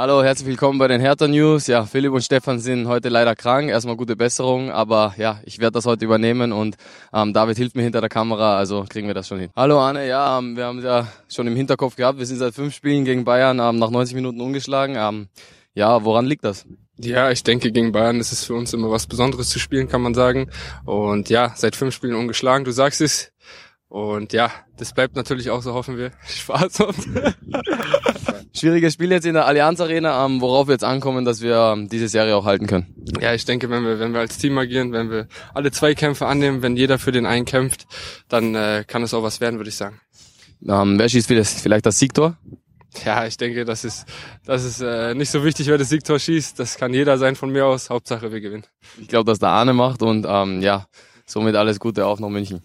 Hallo, herzlich willkommen bei den Hertha News. Ja, Philipp und Stefan sind heute leider krank. Erstmal gute Besserung, aber ja, ich werde das heute übernehmen und ähm, David hilft mir hinter der Kamera, also kriegen wir das schon hin. Hallo Arne, ja, ähm, wir haben es ja schon im Hinterkopf gehabt. Wir sind seit fünf Spielen gegen Bayern ähm, nach 90 Minuten ungeschlagen. Ähm, ja, woran liegt das? Ja, ich denke, gegen Bayern ist es für uns immer was Besonderes zu spielen, kann man sagen. Und ja, seit fünf Spielen ungeschlagen, du sagst es. Und ja, das bleibt natürlich auch so, hoffen wir. Spaß. Schwieriges Spiel jetzt in der Allianz Arena, ähm, worauf wir jetzt ankommen, dass wir ähm, diese Serie auch halten können. Ja, ich denke, wenn wir, wenn wir als Team agieren, wenn wir alle zwei Kämpfe annehmen, wenn jeder für den einen kämpft, dann äh, kann es auch was werden, würde ich sagen. Ähm, wer schießt vielleicht das Siegtor? Ja, ich denke, das ist, das ist äh, nicht so wichtig, wer das Siegtor schießt. Das kann jeder sein von mir aus. Hauptsache, wir gewinnen. Ich glaube, dass der Arne macht und ähm, ja, somit alles Gute auf nach München.